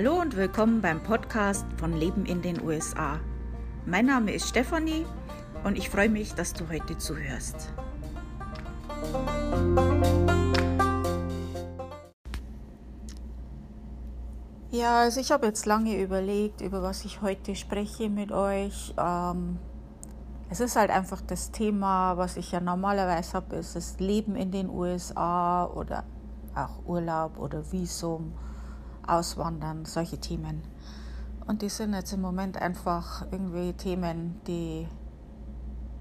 Hallo und willkommen beim Podcast von Leben in den USA. Mein Name ist Stefanie und ich freue mich, dass du heute zuhörst. Ja, also ich habe jetzt lange überlegt, über was ich heute spreche mit euch. Ähm, es ist halt einfach das Thema, was ich ja normalerweise habe, ist das Leben in den USA oder auch Urlaub oder Visum, Auswandern, solche Themen. Und die sind jetzt im Moment einfach irgendwie Themen, die,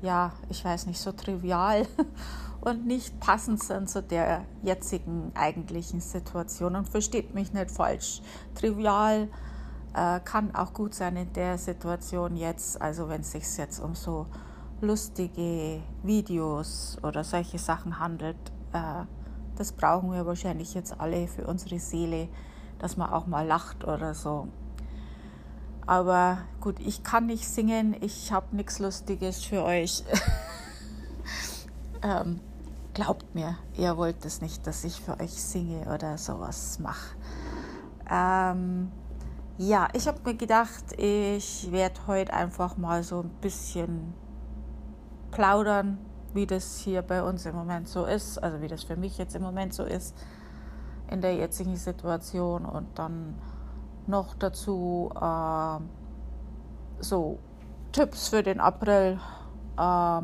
ja, ich weiß nicht, so trivial und nicht passend sind zu der jetzigen eigentlichen Situation. Und versteht mich nicht falsch. Trivial äh, kann auch gut sein in der Situation jetzt, also wenn es sich jetzt um so lustige Videos oder solche Sachen handelt. Äh, das brauchen wir wahrscheinlich jetzt alle für unsere Seele, dass man auch mal lacht oder so. Aber gut, ich kann nicht singen, ich habe nichts Lustiges für euch. ähm, glaubt mir, ihr wollt es nicht, dass ich für euch singe oder sowas mache. Ähm, ja, ich habe mir gedacht, ich werde heute einfach mal so ein bisschen plaudern wie das hier bei uns im Moment so ist, also wie das für mich jetzt im Moment so ist in der jetzigen Situation und dann noch dazu äh, so Tipps für den April, äh,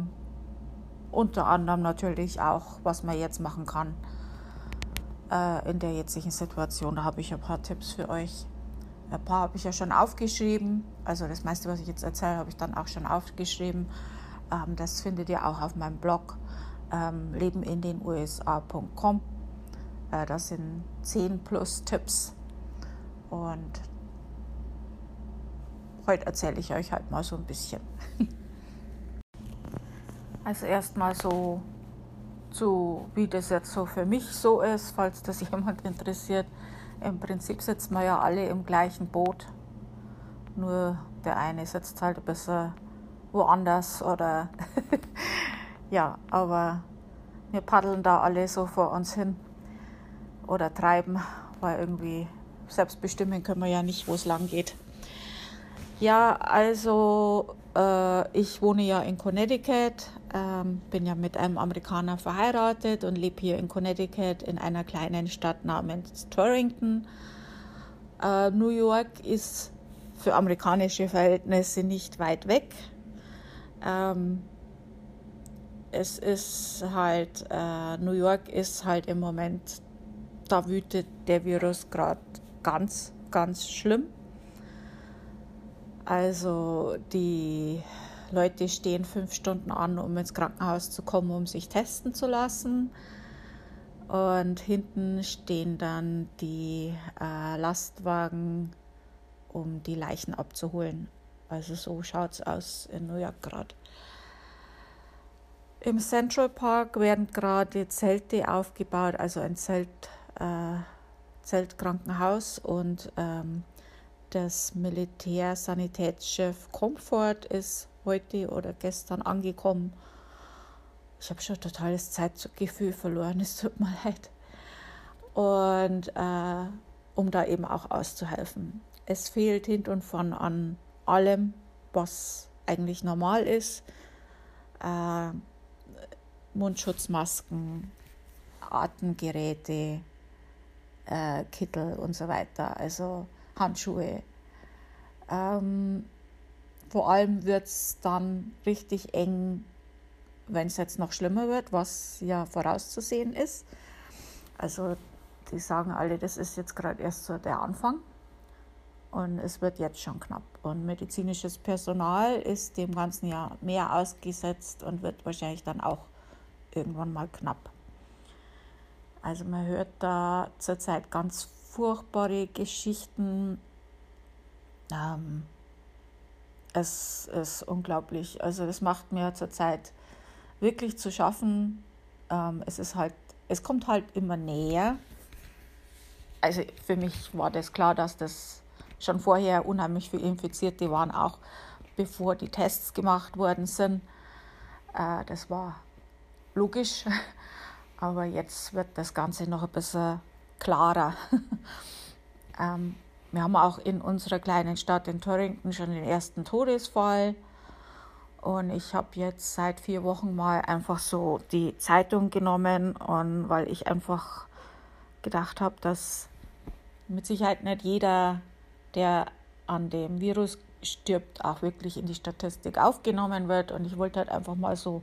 unter anderem natürlich auch, was man jetzt machen kann äh, in der jetzigen Situation. Da habe ich ein paar Tipps für euch. Ein paar habe ich ja schon aufgeschrieben, also das meiste, was ich jetzt erzähle, habe ich dann auch schon aufgeschrieben. Ähm, das findet ihr auch auf meinem Blog ähm, lebenindenusa.com. Äh, das sind 10 plus Tipps. Und heute erzähle ich euch halt mal so ein bisschen. also erstmal so zu, wie das jetzt so für mich so ist, falls das jemand interessiert. Im Prinzip sitzen wir ja alle im gleichen Boot. Nur der eine sitzt halt ein bisschen woanders oder ja, aber wir paddeln da alle so vor uns hin oder treiben, weil irgendwie selbst bestimmen können wir ja nicht, wo es lang geht. Ja, also äh, ich wohne ja in Connecticut, ähm, bin ja mit einem Amerikaner verheiratet und lebe hier in Connecticut in einer kleinen Stadt namens Torrington. Äh, New York ist für amerikanische Verhältnisse nicht weit weg. Ähm, es ist halt, äh, New York ist halt im Moment, da wütet der Virus gerade ganz, ganz schlimm. Also die Leute stehen fünf Stunden an, um ins Krankenhaus zu kommen, um sich testen zu lassen. Und hinten stehen dann die äh, Lastwagen, um die Leichen abzuholen. Also so schaut es aus in New York gerade. Im Central Park werden gerade Zelte aufgebaut, also ein Zelt, äh, Zeltkrankenhaus und ähm, das Militärsanitätschef Comfort ist heute oder gestern angekommen. Ich habe schon totales Zeitgefühl verloren, es tut mir leid. Und äh, um da eben auch auszuhelfen. Es fehlt hinten und vorn an allem, was eigentlich normal ist. Äh, Mundschutzmasken, Atemgeräte, äh, Kittel und so weiter, also Handschuhe. Ähm, vor allem wird es dann richtig eng, wenn es jetzt noch schlimmer wird, was ja vorauszusehen ist. Also die sagen alle, das ist jetzt gerade erst so der Anfang. Und es wird jetzt schon knapp. Und medizinisches Personal ist dem ganzen Jahr mehr ausgesetzt und wird wahrscheinlich dann auch irgendwann mal knapp. Also man hört da zurzeit ganz furchtbare Geschichten. Ähm, es ist unglaublich. Also das macht mir zurzeit wirklich zu schaffen. Ähm, es ist halt, es kommt halt immer näher. Also für mich war das klar, dass das schon vorher unheimlich viele Infizierte waren, auch bevor die Tests gemacht worden sind. Äh, das war logisch, aber jetzt wird das Ganze noch ein bisschen klarer. ähm, wir haben auch in unserer kleinen Stadt in Torrington schon den ersten Todesfall. Und ich habe jetzt seit vier Wochen mal einfach so die Zeitung genommen, und weil ich einfach gedacht habe, dass mit Sicherheit nicht jeder, der an dem Virus stirbt, auch wirklich in die Statistik aufgenommen wird. Und ich wollte halt einfach mal so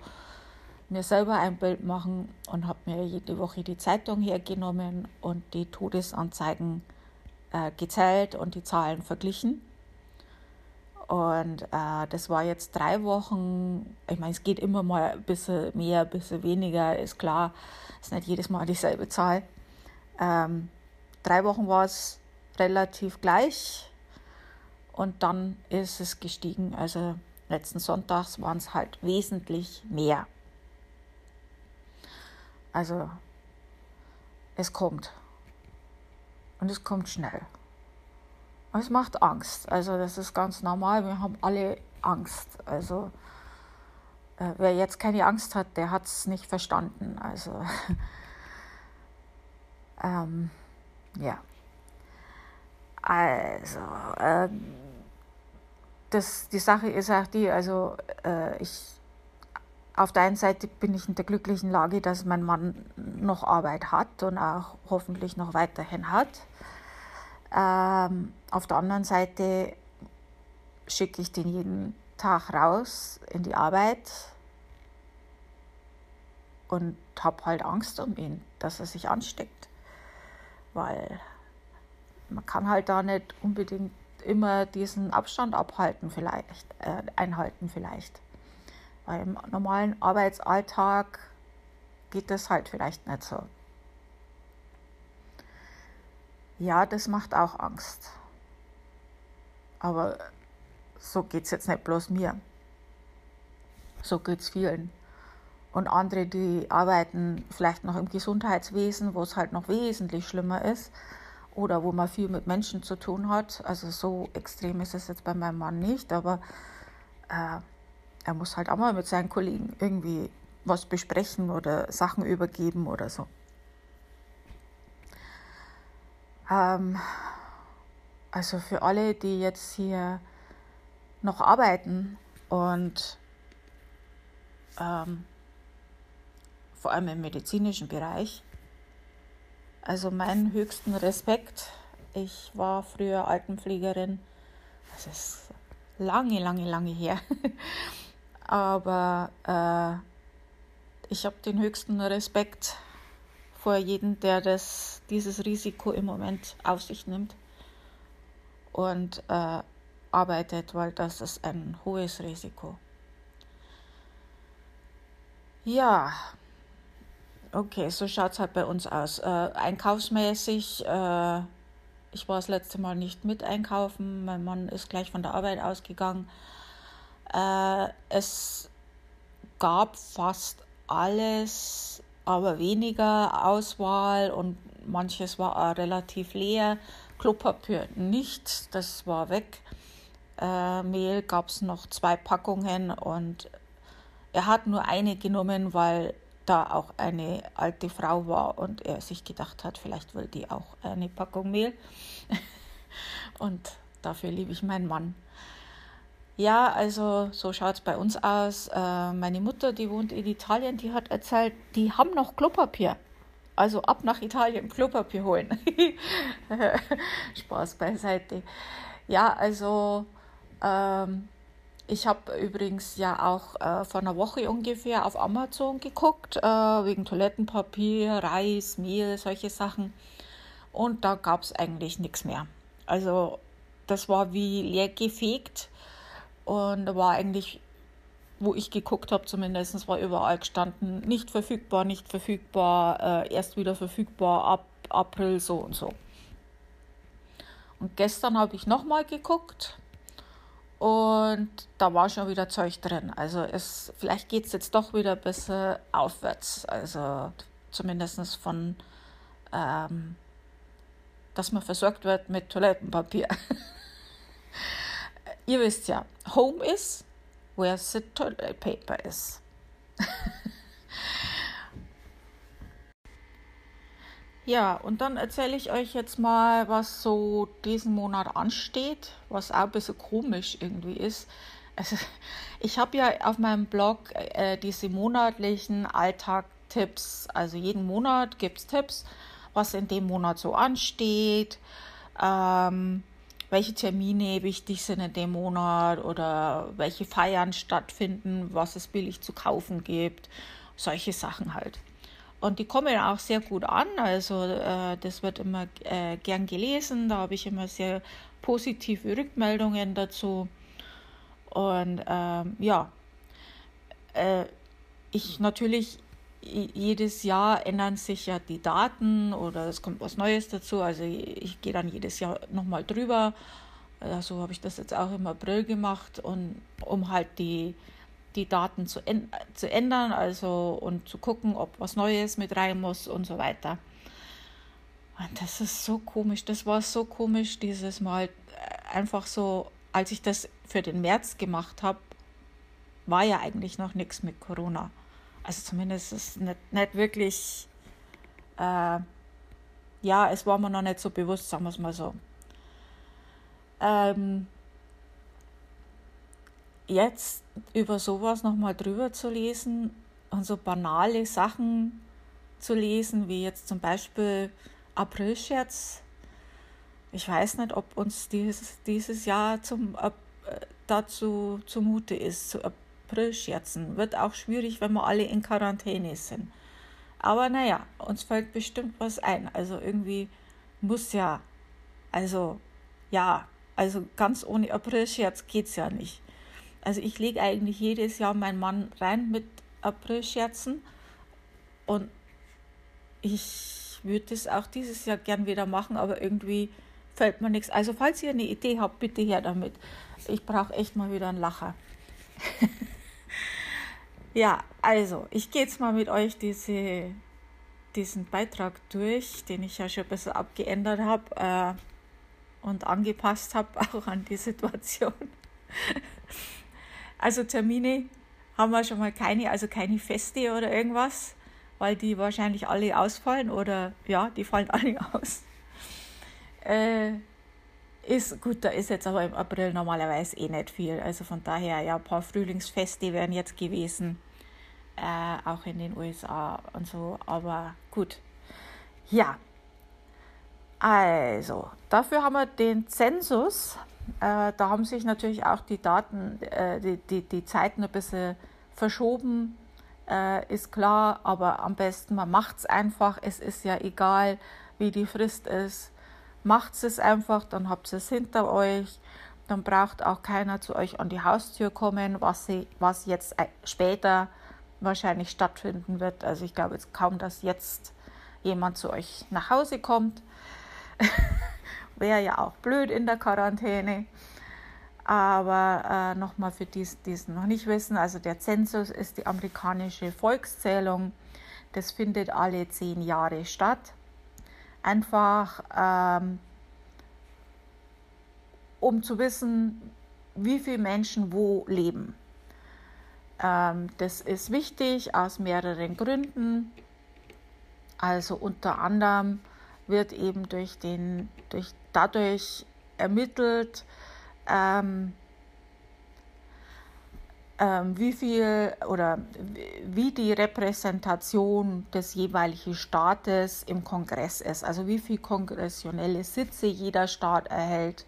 mir selber ein Bild machen und habe mir jede Woche die Zeitung hergenommen und die Todesanzeigen äh, gezählt und die Zahlen verglichen. Und äh, das war jetzt drei Wochen. Ich meine, es geht immer mal ein bisschen mehr, ein bisschen weniger, ist klar. Ist nicht jedes Mal dieselbe Zahl. Ähm, drei Wochen war es relativ gleich und dann ist es gestiegen. Also letzten Sonntags waren es halt wesentlich mehr. Also es kommt. Und es kommt schnell. Und es macht Angst. Also das ist ganz normal. Wir haben alle Angst. Also äh, wer jetzt keine Angst hat, der hat es nicht verstanden. Also ähm, ja. Also äh, das, die Sache ist auch die, also äh, ich auf der einen Seite bin ich in der glücklichen Lage, dass mein Mann noch Arbeit hat und auch hoffentlich noch weiterhin hat. Ähm, auf der anderen Seite schicke ich den jeden Tag raus in die Arbeit und habe halt Angst um ihn, dass er sich ansteckt. Weil man kann halt da nicht unbedingt immer diesen Abstand abhalten vielleicht, äh, einhalten vielleicht. Weil im normalen Arbeitsalltag geht das halt vielleicht nicht so. Ja, das macht auch Angst. Aber so geht es jetzt nicht bloß mir. So geht es vielen. Und andere, die arbeiten vielleicht noch im Gesundheitswesen, wo es halt noch wesentlich schlimmer ist oder wo man viel mit Menschen zu tun hat. Also so extrem ist es jetzt bei meinem Mann nicht, aber äh, er muss halt auch mal mit seinen Kollegen irgendwie was besprechen oder Sachen übergeben oder so. Ähm, also für alle, die jetzt hier noch arbeiten und ähm, vor allem im medizinischen Bereich, also meinen höchsten Respekt. Ich war früher Altenpflegerin. Das ist lange, lange, lange her. Aber äh, ich habe den höchsten Respekt vor jedem, der das, dieses Risiko im Moment auf sich nimmt und äh, arbeitet, weil das ist ein hohes Risiko. Ja, okay, so schaut es halt bei uns aus. Äh, einkaufsmäßig, äh, ich war das letzte Mal nicht mit einkaufen, mein Mann ist gleich von der Arbeit ausgegangen. Äh, es gab fast alles aber weniger Auswahl und manches war auch relativ leer. Klopapier nicht, das war weg. Äh, Mehl gab es noch zwei Packungen und er hat nur eine genommen, weil da auch eine alte Frau war und er sich gedacht hat, vielleicht will die auch eine Packung Mehl. und dafür liebe ich meinen Mann. Ja, also so schaut es bei uns aus. Äh, meine Mutter, die wohnt in Italien, die hat erzählt, die haben noch Klopapier. Also ab nach Italien Klopapier holen. Spaß beiseite. Ja, also ähm, ich habe übrigens ja auch äh, vor einer Woche ungefähr auf Amazon geguckt, äh, wegen Toilettenpapier, Reis, Mehl, solche Sachen. Und da gab es eigentlich nichts mehr. Also das war wie leer gefegt und da war eigentlich, wo ich geguckt habe, zumindest war überall gestanden, nicht verfügbar, nicht verfügbar, äh, erst wieder verfügbar ab April so und so. Und gestern habe ich nochmal geguckt und da war schon wieder Zeug drin. Also es, vielleicht geht es jetzt doch wieder ein bisschen aufwärts. Also zumindest von, ähm, dass man versorgt wird mit Toilettenpapier. Ihr wisst ja, home is where the toilet paper is. Ja, und dann erzähle ich euch jetzt mal, was so diesen Monat ansteht, was auch ein bisschen komisch irgendwie ist. Also, ich habe ja auf meinem Blog äh, diese monatlichen Alltagtipps. Also jeden Monat gibt es Tipps, was in dem Monat so ansteht, ähm, welche Termine wichtig sind in dem Monat oder welche Feiern stattfinden, was es billig zu kaufen gibt. Solche Sachen halt. Und die kommen auch sehr gut an. Also äh, das wird immer äh, gern gelesen. Da habe ich immer sehr positive Rückmeldungen dazu. Und ähm, ja, äh, ich natürlich jedes Jahr ändern sich ja die Daten oder es kommt was Neues dazu. Also ich, gehe dann jedes Jahr nochmal drüber. Also habe ich das jetzt auch im April gemacht und um halt die die Daten zu, zu ändern, also und zu gucken, ob was Neues mit rein muss und so weiter. Und das ist so komisch, das war so komisch dieses Mal. Einfach so, als ich das für den März gemacht habe, war ja eigentlich noch nichts mit Corona. Also zumindest ist es nicht, nicht wirklich, äh, ja, es war mir noch nicht so bewusst, sagen wir es mal so. Ähm, jetzt über sowas nochmal drüber zu lesen und so banale Sachen zu lesen, wie jetzt zum Beispiel Aprilscherz. Ich weiß nicht, ob uns dieses, dieses Jahr zum, äh, dazu zumute ist, zu Aprilscherzen. Wird auch schwierig, wenn wir alle in Quarantäne sind. Aber naja, uns fällt bestimmt was ein. Also irgendwie muss ja, also ja, also ganz ohne Aprilscherz geht es ja nicht. Also ich lege eigentlich jedes Jahr meinen Mann rein mit Aprilscherzen und ich würde das auch dieses Jahr gern wieder machen, aber irgendwie fällt mir nichts. Also falls ihr eine Idee habt, bitte her damit. Ich brauche echt mal wieder einen Lacher. ja, also ich gehe jetzt mal mit euch diese, diesen Beitrag durch, den ich ja schon ein bisschen abgeändert habe äh, und angepasst habe, auch an die Situation. Also Termine haben wir schon mal keine, also keine Feste oder irgendwas, weil die wahrscheinlich alle ausfallen oder ja, die fallen alle aus. Äh, ist gut, da ist jetzt aber im April normalerweise eh nicht viel. Also von daher, ja, ein paar Frühlingsfeste wären jetzt gewesen, äh, auch in den USA und so, aber gut. Ja, also, dafür haben wir den Zensus äh, da haben sich natürlich auch die Daten, äh, die, die, die Zeiten ein bisschen verschoben, äh, ist klar, aber am besten man macht es einfach. Es ist ja egal, wie die Frist ist. Macht es einfach, dann habt ihr es hinter euch. Dann braucht auch keiner zu euch an die Haustür kommen, was, sie, was jetzt äh, später wahrscheinlich stattfinden wird. Also ich glaube jetzt kaum, dass jetzt jemand zu euch nach Hause kommt. Wäre ja auch blöd in der Quarantäne. Aber äh, nochmal für die, die es noch nicht wissen, also der Zensus ist die amerikanische Volkszählung. Das findet alle zehn Jahre statt. Einfach ähm, um zu wissen, wie viele Menschen wo leben. Ähm, das ist wichtig aus mehreren Gründen. Also unter anderem wird eben durch den, durch, dadurch ermittelt, ähm, wie viel oder wie die Repräsentation des jeweiligen Staates im Kongress ist, also wie viele kongressionelle Sitze jeder Staat erhält.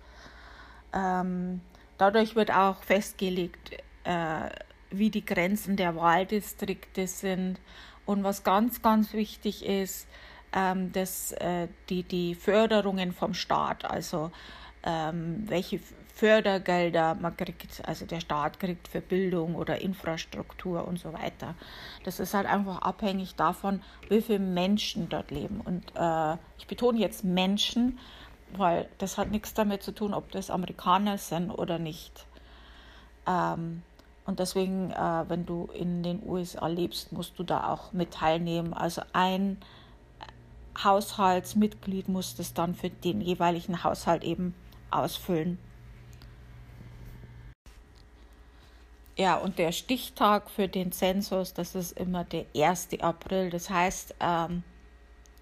Ähm, dadurch wird auch festgelegt, äh, wie die Grenzen der Wahldistrikte sind. Und was ganz, ganz wichtig ist, ähm, das, äh, die, die Förderungen vom Staat, also ähm, welche Fördergelder man kriegt, also der Staat kriegt für Bildung oder Infrastruktur und so weiter. Das ist halt einfach abhängig davon, wie viele Menschen dort leben. Und äh, ich betone jetzt Menschen, weil das hat nichts damit zu tun, ob das Amerikaner sind oder nicht. Ähm, und deswegen, äh, wenn du in den USA lebst, musst du da auch mit teilnehmen. Also ein Haushaltsmitglied muss das dann für den jeweiligen Haushalt eben ausfüllen. Ja, und der Stichtag für den Zensus, das ist immer der 1. April. Das heißt, ähm,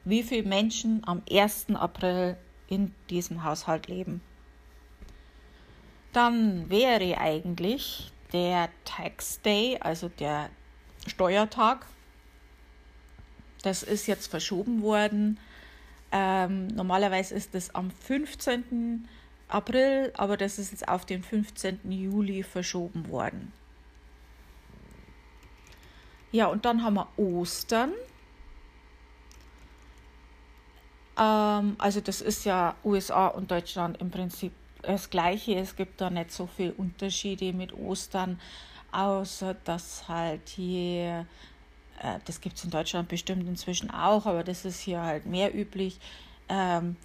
wie viele Menschen am 1. April in diesem Haushalt leben. Dann wäre eigentlich der Tax Day, also der Steuertag, das ist jetzt verschoben worden. Ähm, normalerweise ist es am 15. April, aber das ist jetzt auf den 15. Juli verschoben worden. Ja, und dann haben wir Ostern. Ähm, also das ist ja USA und Deutschland im Prinzip das gleiche. Es gibt da nicht so viele Unterschiede mit Ostern, außer dass halt hier, äh, das gibt es in Deutschland bestimmt inzwischen auch, aber das ist hier halt mehr üblich, ähm,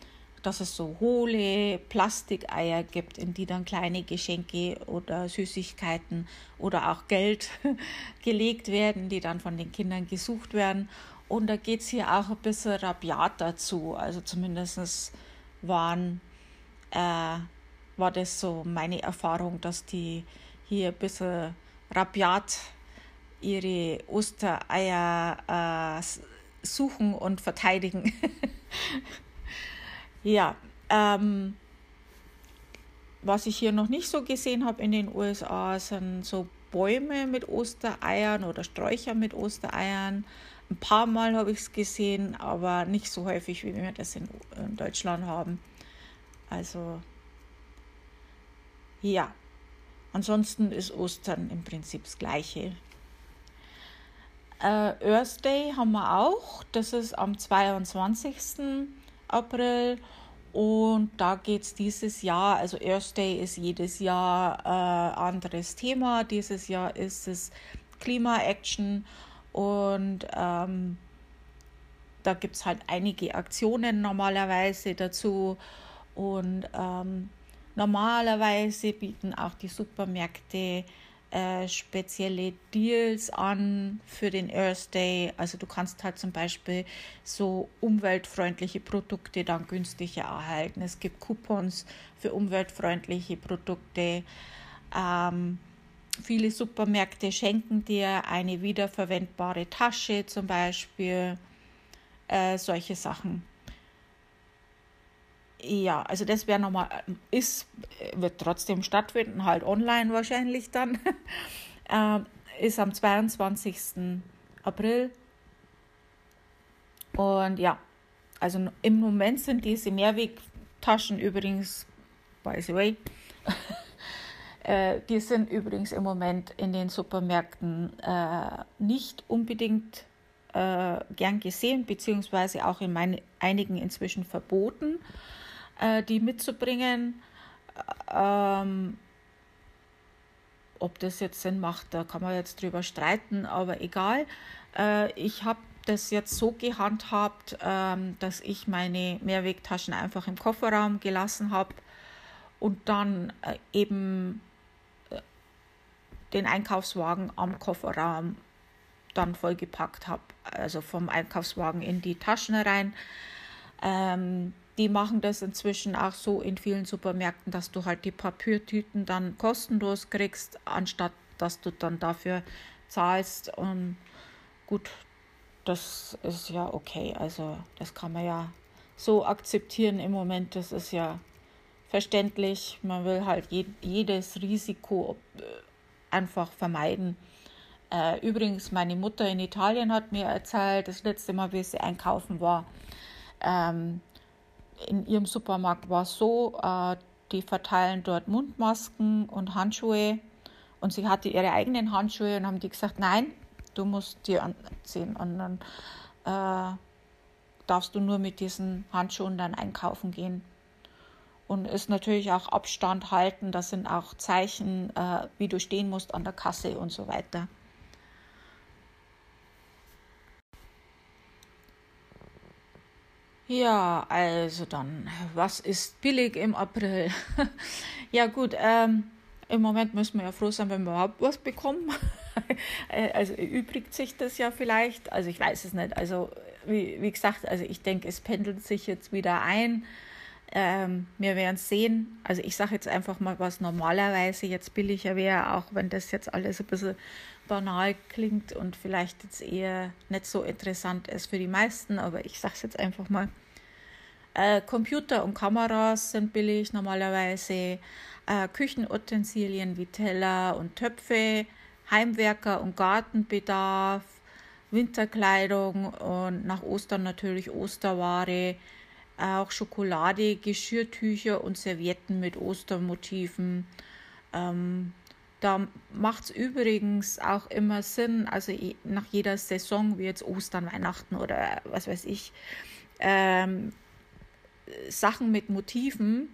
dass es so hohle Plastikeier gibt, in die dann kleine Geschenke oder Süßigkeiten oder auch Geld gelegt werden, die dann von den Kindern gesucht werden. Und da geht es hier auch ein bisschen rabiat dazu. Also zumindest waren, äh, war das so meine Erfahrung, dass die hier ein bisschen rabiat ihre Ostereier äh, suchen und verteidigen. ja, ähm, was ich hier noch nicht so gesehen habe in den USA, sind so Bäume mit Ostereiern oder Sträucher mit Ostereiern. Ein paar Mal habe ich es gesehen, aber nicht so häufig, wie wir das in, in Deutschland haben. Also ja, ansonsten ist Ostern im Prinzip das gleiche. Äh, Earth Day haben wir auch, das ist am 22. April und da geht es dieses Jahr, also Earth Day ist jedes Jahr äh, anderes Thema. Dieses Jahr ist es Klima-Action und ähm, da gibt es halt einige Aktionen normalerweise dazu. Und ähm, normalerweise bieten auch die Supermärkte äh, spezielle Deals an für den Earth Day. Also du kannst halt zum Beispiel so umweltfreundliche Produkte dann günstiger erhalten. Es gibt Coupons für umweltfreundliche Produkte. Ähm, Viele Supermärkte schenken dir eine wiederverwendbare Tasche zum Beispiel, äh, solche Sachen. Ja, also das wäre nochmal, ist, wird trotzdem stattfinden, halt online wahrscheinlich dann. äh, ist am 22. April. Und ja, also im Moment sind diese Mehrwegtaschen übrigens, by the way, Äh, die sind übrigens im Moment in den Supermärkten äh, nicht unbedingt äh, gern gesehen, beziehungsweise auch in meine, einigen inzwischen verboten, äh, die mitzubringen. Ähm, ob das jetzt Sinn macht, da kann man jetzt drüber streiten, aber egal. Äh, ich habe das jetzt so gehandhabt, ähm, dass ich meine Mehrwegtaschen einfach im Kofferraum gelassen habe und dann äh, eben den Einkaufswagen am Kofferraum dann vollgepackt habe, also vom Einkaufswagen in die Taschen rein. Ähm, die machen das inzwischen auch so in vielen Supermärkten, dass du halt die Papiertüten dann kostenlos kriegst, anstatt dass du dann dafür zahlst. Und gut, das ist ja okay. Also das kann man ja so akzeptieren im Moment. Das ist ja verständlich. Man will halt jedes Risiko äh, einfach vermeiden. Äh, übrigens, meine Mutter in Italien hat mir erzählt, das letzte Mal, wie sie einkaufen war, ähm, in ihrem Supermarkt war es so, äh, die verteilen dort Mundmasken und Handschuhe und sie hatte ihre eigenen Handschuhe und haben die gesagt, nein, du musst die anziehen und dann äh, darfst du nur mit diesen Handschuhen dann einkaufen gehen und ist natürlich auch Abstand halten. Das sind auch Zeichen, äh, wie du stehen musst an der Kasse und so weiter. Ja, also dann, was ist billig im April? ja gut, ähm, im Moment müssen wir ja froh sein, wenn wir überhaupt was bekommen. Äh, also übrigt sich das ja vielleicht, also ich weiß es nicht. Also wie, wie gesagt, also ich denke, es pendelt sich jetzt wieder ein Ähm, wir werden sehen. Also ich sage jetzt einfach mal, was normalerweise jetzt billiger wäre, auch wenn das jetzt alles ein bisschen banal klingt und vielleicht jetzt eher nicht so interessant ist für die meisten, aber ich sage es jetzt einfach mal. Äh, Computer und Kameras sind billig normalerweise. Äh, Küchenutensilien wie Teller und Töpfe, Heimwerker und Gartenbedarf, Winterkleidung und nach Ostern natürlich Osterware, auch Schokolade, Geschirrtücher und Servietten mit Ostermotiven. Ähm, da macht es übrigens auch immer Sinn, also nach jeder Saison, wie jetzt Ostern, Weihnachten oder was weiß ich, ähm, Sachen mit Motiven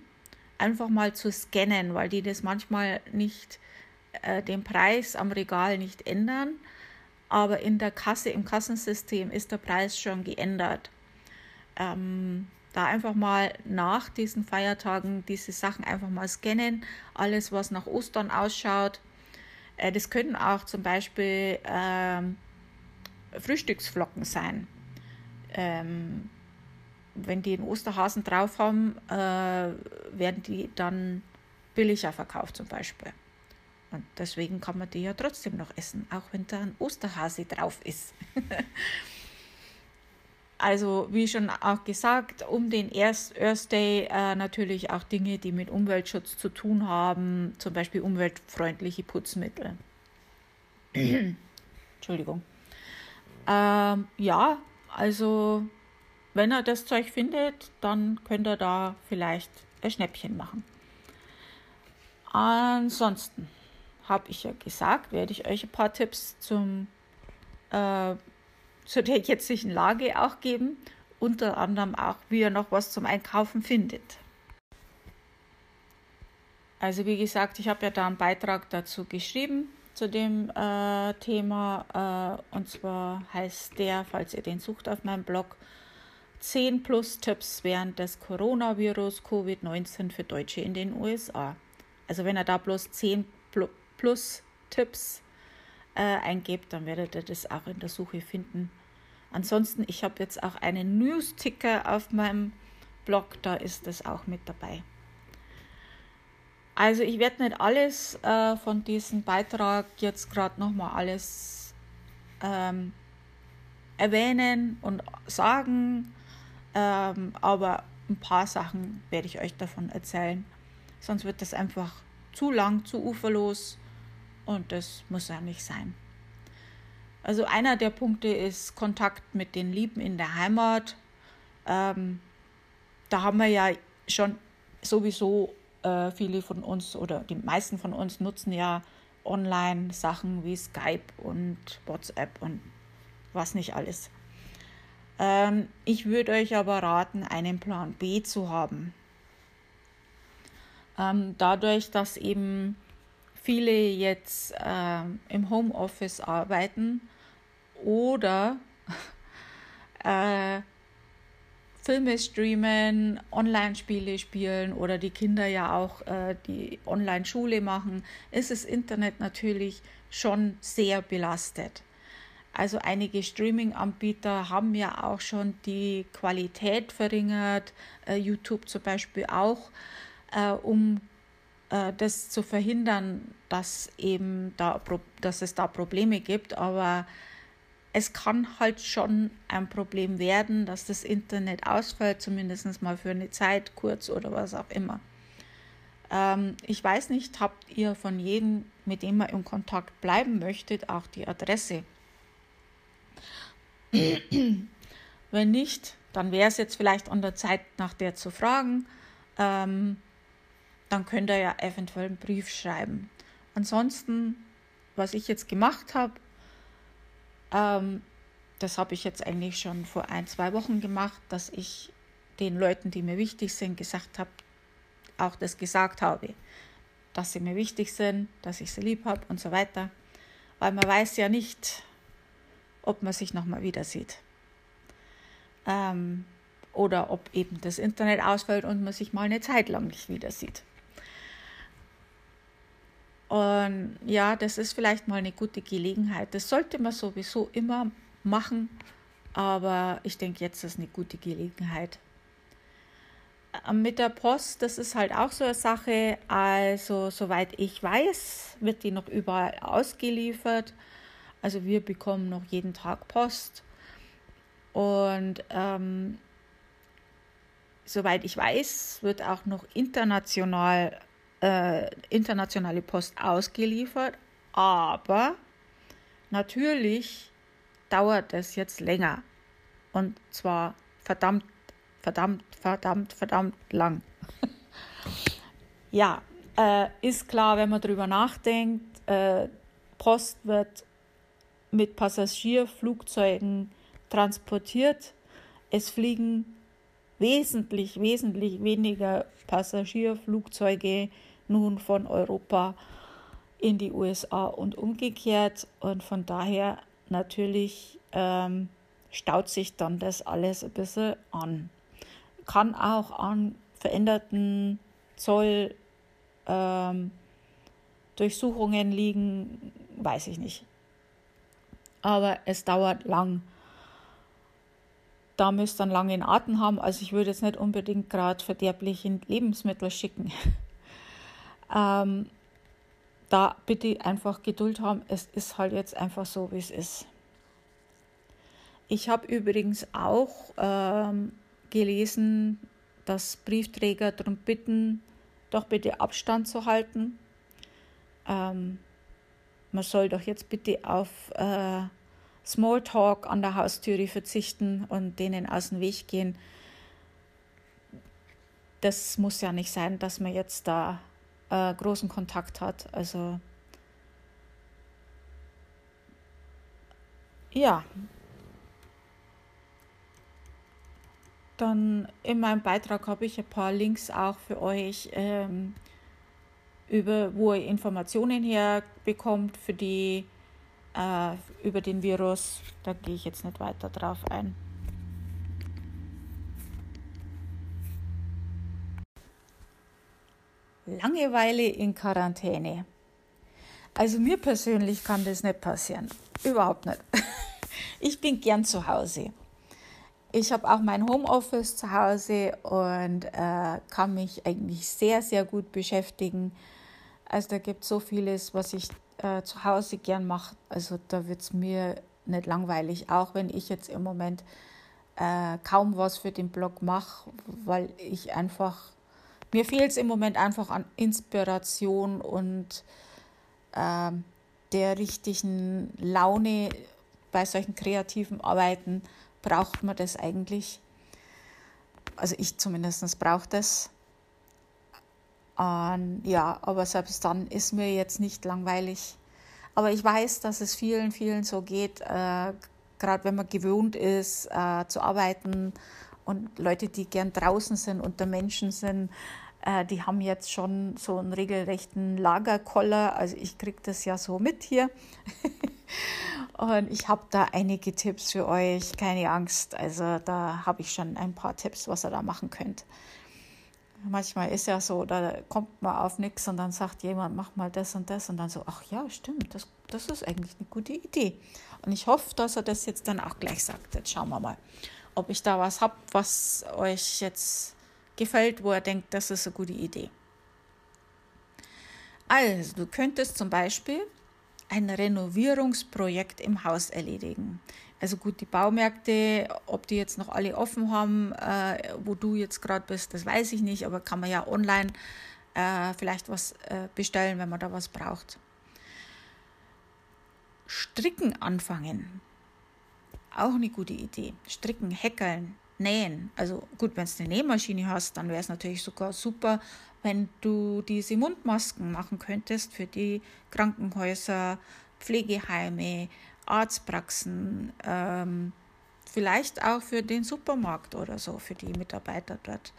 einfach mal zu scannen, weil die das manchmal nicht, äh, den Preis am Regal nicht ändern, aber in der Kasse, im Kassensystem ist der Preis schon geändert. Ähm, da einfach mal nach diesen Feiertagen diese Sachen einfach mal scannen, alles was nach Ostern ausschaut. Äh, das können auch zum Beispiel ähm, Frühstücksflocken sein. Ähm, wenn die einen Osterhasen drauf haben, äh, werden die dann billiger verkauft zum Beispiel. Und deswegen kann man die ja trotzdem noch essen, auch wenn da ein Osterhase drauf ist. also wie schon auch gesagt, um den Earth Day äh, natürlich auch Dinge, die mit Umweltschutz zu tun haben, zum Beispiel umweltfreundliche Putzmittel. Entschuldigung. Ähm, ja, also wenn er das Zeug findet, dann könnt ihr da vielleicht ein Schnäppchen machen. Ansonsten habe ich ja gesagt, werde ich euch ein paar Tipps zum, äh, zu der jetzigen Lage auch geben. Unter anderem auch, wie ihr noch was zum Einkaufen findet. Also wie gesagt, ich habe ja da einen Beitrag dazu geschrieben zu dem äh, Thema. Äh, und zwar heißt der, falls ihr den sucht auf meinem Blog, 10 plus Tipps während des Coronavirus Covid-19 für Deutsche in den USA. Also wenn er da bloß 10 plus Tipps äh, eingebt, dann werdet ihr das auch in der Suche finden. Ansonsten, ich habe jetzt auch einen News-Ticker auf meinem Blog, da ist das auch mit dabei. Also ich werde nicht alles äh, von diesem Beitrag jetzt gerade nochmal alles ähm, erwähnen und sagen. Ähm, aber ein paar Sachen werde ich euch davon erzählen. Sonst wird das einfach zu lang, zu uferlos und das muss ja nicht sein. Also einer der Punkte ist Kontakt mit den Lieben in der Heimat. Ähm, da haben wir ja schon sowieso äh, viele von uns oder die meisten von uns nutzen ja online Sachen wie Skype und WhatsApp und was nicht alles. Ähm, ich würde euch aber raten, einen Plan B zu haben. Ähm, dadurch, dass eben viele jetzt äh, im Homeoffice arbeiten oder äh, Filme streamen, Online-Spiele spielen oder die Kinder ja auch äh, die Online-Schule machen, ist das Internet natürlich schon sehr belastet. Also einige Streaming-Anbieter haben ja auch schon die Qualität verringert, äh, YouTube zum Beispiel auch, äh, um äh, das zu verhindern, dass eben da, dass es da Probleme gibt. Aber es kann halt schon ein Problem werden, dass das Internet ausfällt, zumindest mal für eine Zeit, kurz oder was auch immer. Ähm, ich weiß nicht, habt ihr von jedem, mit dem ihr in Kontakt bleiben möchtet, auch die Adresse? Wenn nicht, dann wäre es jetzt vielleicht an der Zeit, nach der zu fragen. Ähm, dann könnt ihr ja eventuell einen Brief schreiben. Ansonsten, was ich jetzt gemacht habe, ähm, das habe ich jetzt eigentlich schon vor ein, zwei Wochen gemacht, dass ich den Leuten, die mir wichtig sind, gesagt habe, auch das gesagt habe, dass sie mir wichtig sind, dass ich sie lieb habe und so weiter. Weil man weiß ja nicht, ob man sich nochmal wieder sieht. Ähm, oder ob eben das Internet ausfällt und man sich mal eine Zeit lang nicht wieder sieht. Und ja, das ist vielleicht mal eine gute Gelegenheit. Das sollte man sowieso immer machen, aber ich denke, jetzt ist eine gute Gelegenheit. äh, mit der Post, das ist halt auch so eine Sache. Also, soweit ich weiß, wird die noch überall ausgeliefert. Also, wir bekommen noch jeden Tag Post. Und ähm, soweit ich weiß, wird auch noch international, äh, internationale Post ausgeliefert. Aber natürlich dauert es jetzt länger. Und zwar verdammt, verdammt, verdammt, verdammt lang. ja, äh, ist klar, wenn man darüber nachdenkt, äh, Post wird mit Passagierflugzeugen transportiert. Es fliegen wesentlich, wesentlich weniger Passagierflugzeuge nun von Europa in die USA und umgekehrt. Und von daher natürlich ähm, staut sich dann das alles ein bisschen an. Kann auch an veränderten Zoll ähm, liegen, weiß ich nicht. Aber es dauert lang. Da müsst ihr einen langen Atem haben. Also ich würde jetzt nicht unbedingt gerade verderbliche Lebensmittel schicken. ähm, da bitte einfach Geduld haben. Es ist halt jetzt einfach so, wie es ist. Ich habe übrigens auch ähm, gelesen, dass Briefträger darum bitten, doch bitte Abstand zu halten. Ähm, man soll doch jetzt bitte auf äh, Smalltalk an der Haustüre verzichten und denen aus dem Weg gehen. Das muss ja nicht sein, dass man jetzt da äh, großen Kontakt hat. Also ja, dann in meinem Beitrag habe ich ein paar Links auch für euch, ähm, über, wo ihr Informationen herbekommt für die, äh, über den Virus. Da gehe ich jetzt nicht weiter drauf ein. Langeweile in Quarantäne. Also mir persönlich kann das nicht passieren. Überhaupt nicht. Ich bin gern zu Hause. Ich habe auch mein Homeoffice zu Hause und äh, kann mich eigentlich sehr, sehr gut beschäftigen. Also da gibt es so vieles, was ich äh, zu Hause gern mache. Also da wird es mir nicht langweilig, auch wenn ich jetzt im Moment äh, kaum was für den Blog mache, weil ich einfach, mir fehlt es im Moment einfach an Inspiration und ähm, der richtigen Laune bei solchen kreativen Arbeiten braucht man das eigentlich. Also ich zumindest brauche das. Und ja, aber selbst dann ist mir jetzt nicht langweilig. Aber ich weiß, dass es vielen, vielen so geht, äh, gerade wenn man gewohnt ist äh, zu arbeiten und Leute, die gern draußen sind, unter Menschen sind, äh, die haben jetzt schon so einen regelrechten Lagerkoller. Also ich kriege das ja so mit hier. Und ich habe da einige Tipps für euch, keine Angst. Also da habe ich schon ein paar Tipps, was ihr da machen könnt. Manchmal ist ja so, da kommt man auf nichts und dann sagt jemand, mach mal das und das und dann so, ach ja, stimmt, das, das ist eigentlich eine gute Idee. Und ich hoffe, dass er das jetzt dann auch gleich sagt. Jetzt schauen wir mal, ob ich da was habe, was euch jetzt gefällt, wo er denkt, das ist eine gute Idee. Also, du könntest zum Beispiel ein Renovierungsprojekt im Haus erledigen. Also gut, die Baumärkte, ob die jetzt noch alle offen haben, äh, wo du jetzt gerade bist, das weiß ich nicht, aber kann man ja online äh, vielleicht was äh, bestellen, wenn man da was braucht. Stricken anfangen. Auch eine gute Idee. Stricken, häkeln, nähen. Also gut, wenn du eine Nähmaschine hast, dann wäre es natürlich sogar super, wenn du diese Mundmasken machen könntest für die Krankenhäuser, Pflegeheime, Arztpraxen, ähm, vielleicht auch für den Supermarkt oder so, für die Mitarbeiter dort.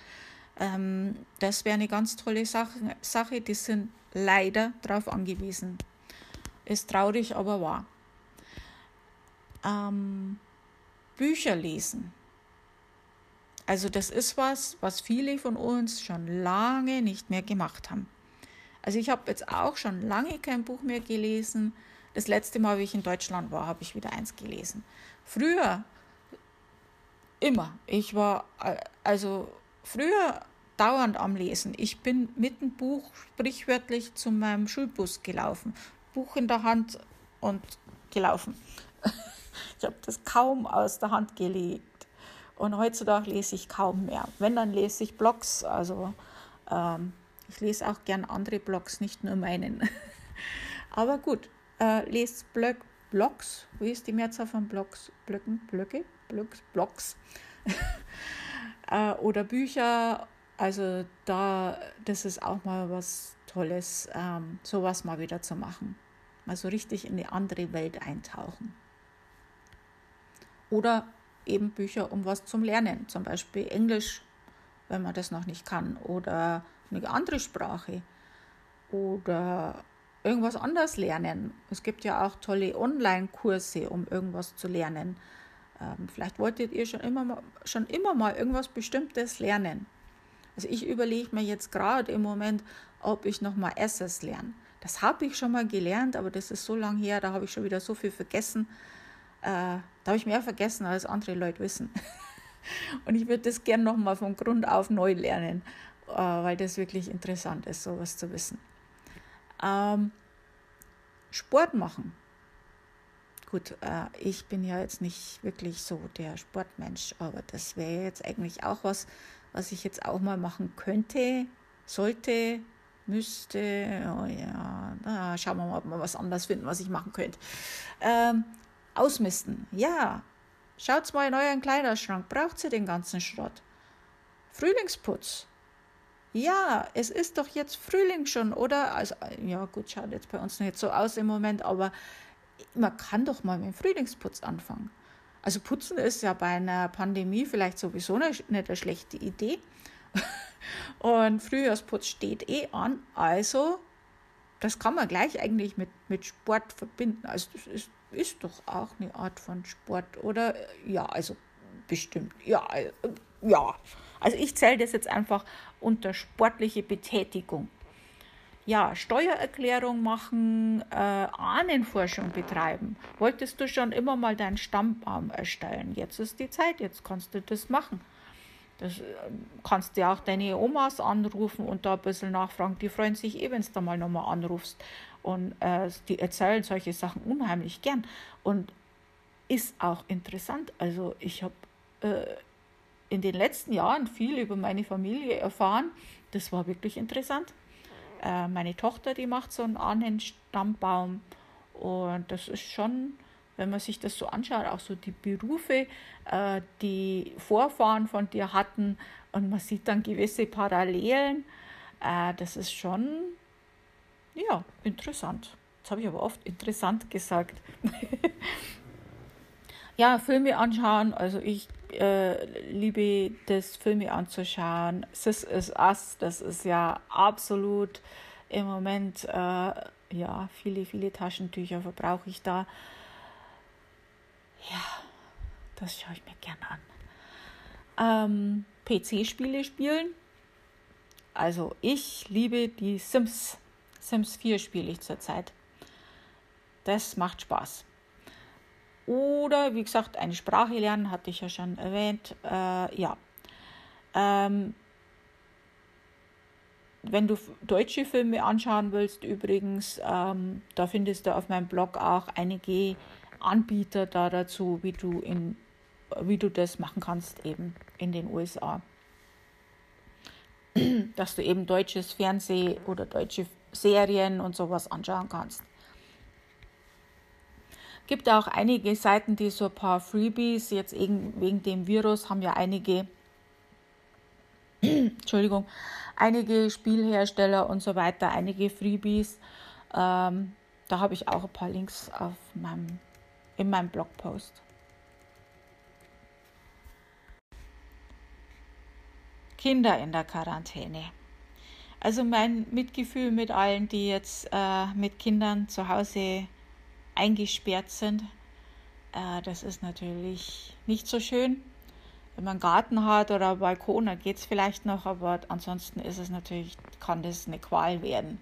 Ähm, das wäre eine ganz tolle Sache, Sache. Die sind leider darauf angewiesen. Ist traurig, aber wahr. Ähm, Bücher lesen. Also das ist was, was viele von uns schon lange nicht mehr gemacht haben. Also ich habe jetzt auch schon lange kein Buch mehr gelesen. Das letzte Mal, wie ich in Deutschland war, habe ich wieder eins gelesen. Früher, immer. Ich war, also früher dauernd am Lesen. Ich bin mit dem Buch sprichwörtlich zu meinem Schulbus gelaufen. Buch in der Hand und gelaufen. Ich habe das kaum aus der Hand gelegt. Und heutzutage lese ich kaum mehr. Wenn, dann lese ich Blogs. Also ähm, ich lese auch gern andere Blogs, nicht nur meinen. Aber gut, äh, lest Blog, Blogs. Wie ist die Mehrzahl von Blogs? Blöcken, Blöcke, Blogs, Blogs. äh, oder Bücher. Also da, das ist auch mal was Tolles, ähm, sowas mal wieder zu machen. Also richtig in die andere Welt eintauchen. Oder eben Bücher um was zum Lernen, zum Beispiel Englisch, wenn man das noch nicht kann, oder eine andere Sprache oder irgendwas anderes lernen. Es gibt ja auch tolle Online-Kurse, um irgendwas zu lernen. Ähm, vielleicht wolltet ihr schon immer, mal, schon immer mal irgendwas Bestimmtes lernen. Also ich überlege mir jetzt gerade im Moment, ob ich noch mal SS lerne. Das habe ich schon mal gelernt, aber das ist so lange her, da habe ich schon wieder so viel vergessen. Äh, da habe ich mehr vergessen, als andere Leute wissen. Und ich würde das gerne noch mal von Grund auf neu lernen, äh, weil das wirklich interessant ist, sowas zu wissen. Ähm, Sport machen. Gut, äh, ich bin ja jetzt nicht wirklich so der Sportmensch, aber das wäre jetzt eigentlich auch was, was ich jetzt auch mal machen könnte, sollte, müsste, oh ja, na, schauen wir mal, ob wir was anderes finden, was ich machen könnte. Ähm, ausmisten, ja. Schaut mal in euren Kleiderschrank, braucht ihr den ganzen Schrott? Frühlingsputz. Ja, es ist doch jetzt Frühling schon, oder? Also, ja, gut, schaut jetzt bei uns nicht so aus im Moment, aber man kann doch mal mit dem Frühlingsputz anfangen. Also putzen ist ja bei einer Pandemie vielleicht sowieso nicht eine schlechte Idee. Und Frühjahrsputz steht eh an. Also, das kann man gleich eigentlich mit, mit Sport verbinden. Also, das ist, ist doch auch eine Art von Sport, oder? Ja, also bestimmt. Ja, äh, ja. Also, ich zähle das jetzt einfach unter sportliche Betätigung. Ja, Steuererklärung machen, äh, Ahnenforschung betreiben. Wolltest du schon immer mal deinen Stammbaum erstellen? Jetzt ist die Zeit, jetzt kannst du das machen. Das äh, kannst du auch deine Omas anrufen und da ein bisschen nachfragen. Die freuen sich eh, wenn du da mal nochmal anrufst. Und äh, die erzählen solche Sachen unheimlich gern. Und ist auch interessant. Also ich habe äh, in den letzten Jahren viel über meine Familie erfahren. Das war wirklich interessant. Äh, meine Tochter, die macht so einen Ahnenstammbaum. Und das ist schon wenn man sich das so anschaut, auch so die Berufe, äh, die Vorfahren von dir hatten und man sieht dann gewisse Parallelen, äh, das ist schon, ja, interessant. Jetzt habe ich aber oft interessant gesagt. ja, Filme anschauen, also ich äh, liebe das, Filme anzuschauen. This is Us, das ist ja absolut im Moment, äh, ja, viele, viele Taschentücher verbrauche ich da. Ja, das schaue ich mir gerne an. Ähm, PC-Spiele spielen. Also ich liebe die Sims. Sims 4 spiele ich zurzeit. Das macht Spaß. Oder wie gesagt, eine Sprache lernen, hatte ich ja schon erwähnt. Äh, ja. Ähm, wenn du deutsche Filme anschauen willst, übrigens, ähm, da findest du auf meinem Blog auch einige Anbieter da dazu, wie du, in, wie du das machen kannst eben in den USA. Dass du eben deutsches Fernsehen oder deutsche Serien und sowas anschauen kannst. Gibt auch einige Seiten, die so ein paar Freebies, jetzt wegen dem Virus haben ja einige, Entschuldigung, einige Spielhersteller und so weiter, einige Freebies. Ähm, da habe ich auch ein paar Links auf meinem in meinem Blogpost. Kinder in der Quarantäne. Also mein Mitgefühl mit allen, die jetzt äh, mit Kindern zu Hause eingesperrt sind. Äh, das ist natürlich nicht so schön. Wenn man einen Garten hat oder einen Balkon, dann geht es vielleicht noch, aber ansonsten ist es natürlich, kann das eine Qual werden.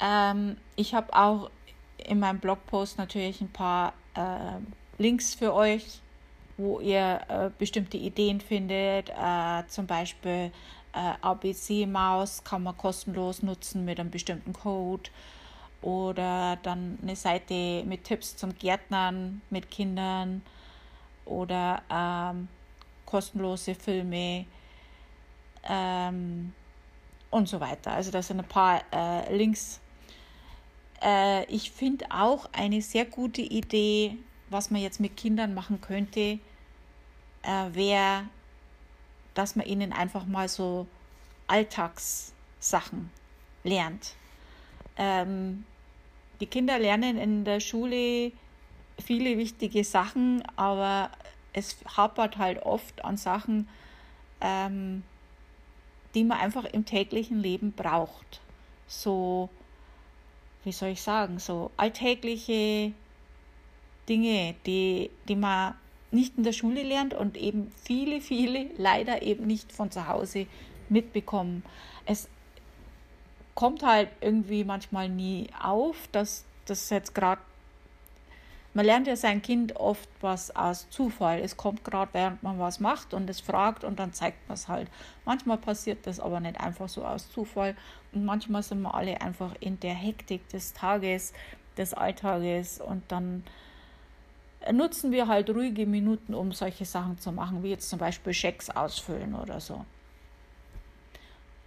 Ähm, ich habe auch in meinem Blogpost natürlich ein paar äh, Links für euch, wo ihr äh, bestimmte Ideen findet, äh, zum Beispiel äh, ABC-Maus kann man kostenlos nutzen mit einem bestimmten Code oder dann eine Seite mit Tipps zum Gärtnern mit Kindern oder ähm, kostenlose Filme ähm, und so weiter. Also das sind ein paar äh, Links. Äh, ich finde auch eine sehr gute Idee, was man jetzt mit Kindern machen könnte, äh, wäre, dass man ihnen einfach mal so Alltagssachen lernt. Ähm, die Kinder lernen in der Schule viele wichtige Sachen, aber es hapert halt oft an Sachen, ähm, die man einfach im täglichen Leben braucht. So, wie soll ich sagen, so alltägliche Dinge, die, die man nicht in der Schule lernt und eben viele, viele leider eben nicht von zu Hause mitbekommen. Es kommt halt irgendwie manchmal nie auf, dass das jetzt gerade man lernt ja sein Kind oft was aus Zufall. Es kommt gerade, während man was macht und es fragt und dann zeigt man es halt. Manchmal passiert das aber nicht einfach so aus Zufall und manchmal sind wir alle einfach in der Hektik des Tages, des Alltages und dann nutzen wir halt ruhige Minuten, um solche Sachen zu machen, wie jetzt zum Beispiel Schecks ausfüllen oder so.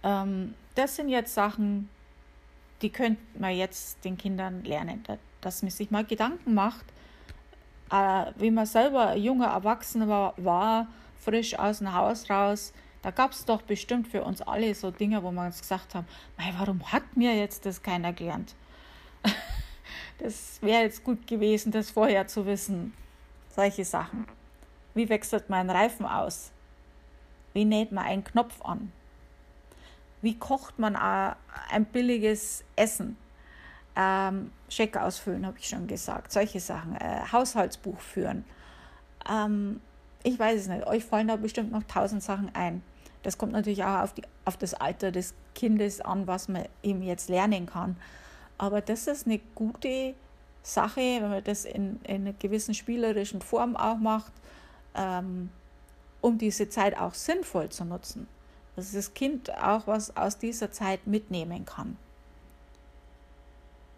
Ähm, das sind jetzt Sachen, die könnte man jetzt den Kindern lernen, dass man sich mal Gedanken macht, äh, wie man selber junger Erwachsener war, war, frisch aus dem Haus raus, da gab es doch bestimmt für uns alle so Dinge, wo wir uns gesagt haben, warum hat mir jetzt das keiner gelernt? das wäre jetzt gut gewesen, das vorher zu wissen. Solche Sachen. Wie wechselt man einen Reifen aus? Wie näht man einen Knopf an? Wie kocht man ein billiges Essen? Ähm, Scheck ausfüllen, habe ich schon gesagt. Solche Sachen. Äh, Haushaltsbuch führen. Ähm, ich weiß es nicht. Euch fallen da bestimmt noch tausend Sachen ein. Das kommt natürlich auch auf, die, auf das Alter des Kindes an, was man ihm jetzt lernen kann. Aber das ist eine gute Sache, wenn man das in, in einer gewissen spielerischen Form auch macht, ähm, um diese Zeit auch sinnvoll zu nutzen. Dass das Kind auch was aus dieser Zeit mitnehmen kann.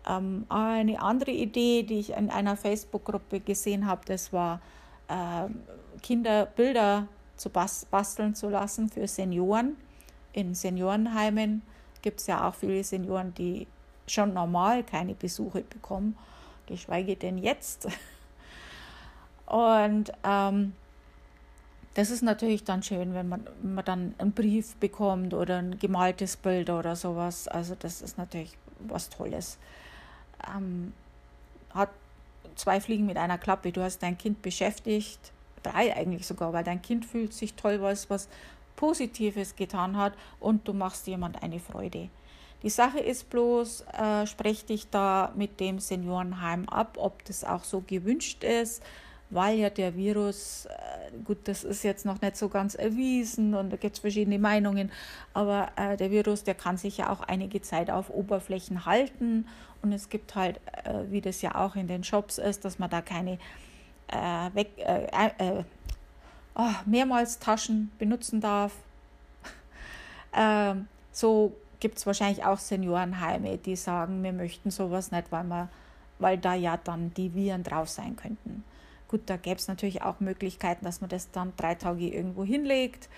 Ähm, eine andere Idee, die ich in einer Facebook-Gruppe gesehen habe, das war, äh, Kinder Bilder zu basteln zu lassen für Senioren. In Seniorenheimen gibt es ja auch viele Senioren, die schon normal keine Besuche bekommen, geschweige denn jetzt. Und ähm, das ist natürlich dann schön, wenn man, wenn man dann einen Brief bekommt oder ein gemaltes Bild oder sowas. Also das ist natürlich was Tolles ähm, hat zwei Fliegen mit einer Klappe. Du hast dein Kind beschäftigt, drei eigentlich sogar, weil dein Kind fühlt sich toll, weil es was Positives getan hat und du machst jemand eine Freude. Die Sache ist bloß, äh, sprech dich da mit dem Seniorenheim ab, ob das auch so gewünscht ist weil ja der Virus, äh, gut, das ist jetzt noch nicht so ganz erwiesen und da gibt es verschiedene Meinungen, aber äh, der Virus, der kann sich ja auch einige Zeit auf Oberflächen halten und es gibt halt, äh, wie das ja auch in den Shops ist, dass man da keine äh, weg, oh, mehrmals Taschen benutzen darf. Ähm, so gibt es wahrscheinlich auch Seniorenheime, die sagen, wir möchten sowas nicht, weil, man, weil da ja dann die Viren drauf sein könnten. Gut, da gäbe es natürlich auch Möglichkeiten, dass man das dann drei Tage irgendwo hinlegt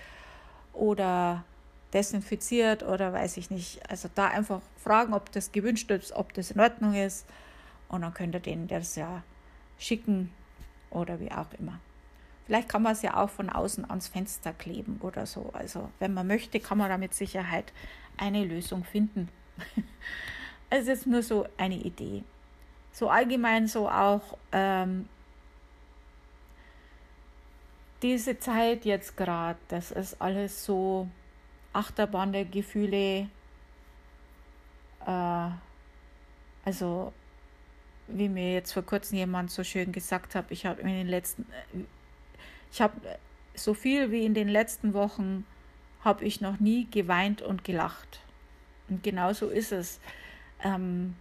oder desinfiziert oder weiß ich nicht. Also da einfach fragen, ob das gewünscht ist, ob das in Ordnung ist. Und dann könnt ihr denen das ja schicken oder wie auch immer. Vielleicht kann man es ja auch von außen ans Fenster kleben oder so. Also wenn man möchte, kann man da mit Sicherheit eine Lösung finden. es ist nur so eine Idee. So allgemein so auch ähm, diese Zeit jetzt gerade, das ist alles so Achterbahn der Gefühle. Äh, also, wie mir jetzt vor kurzem jemand so schön gesagt hat, ich habe in den letzten, ich habe so viel wie in den letzten Wochen habe ich noch nie geweint und gelacht. Und genau so ist es. Ähm,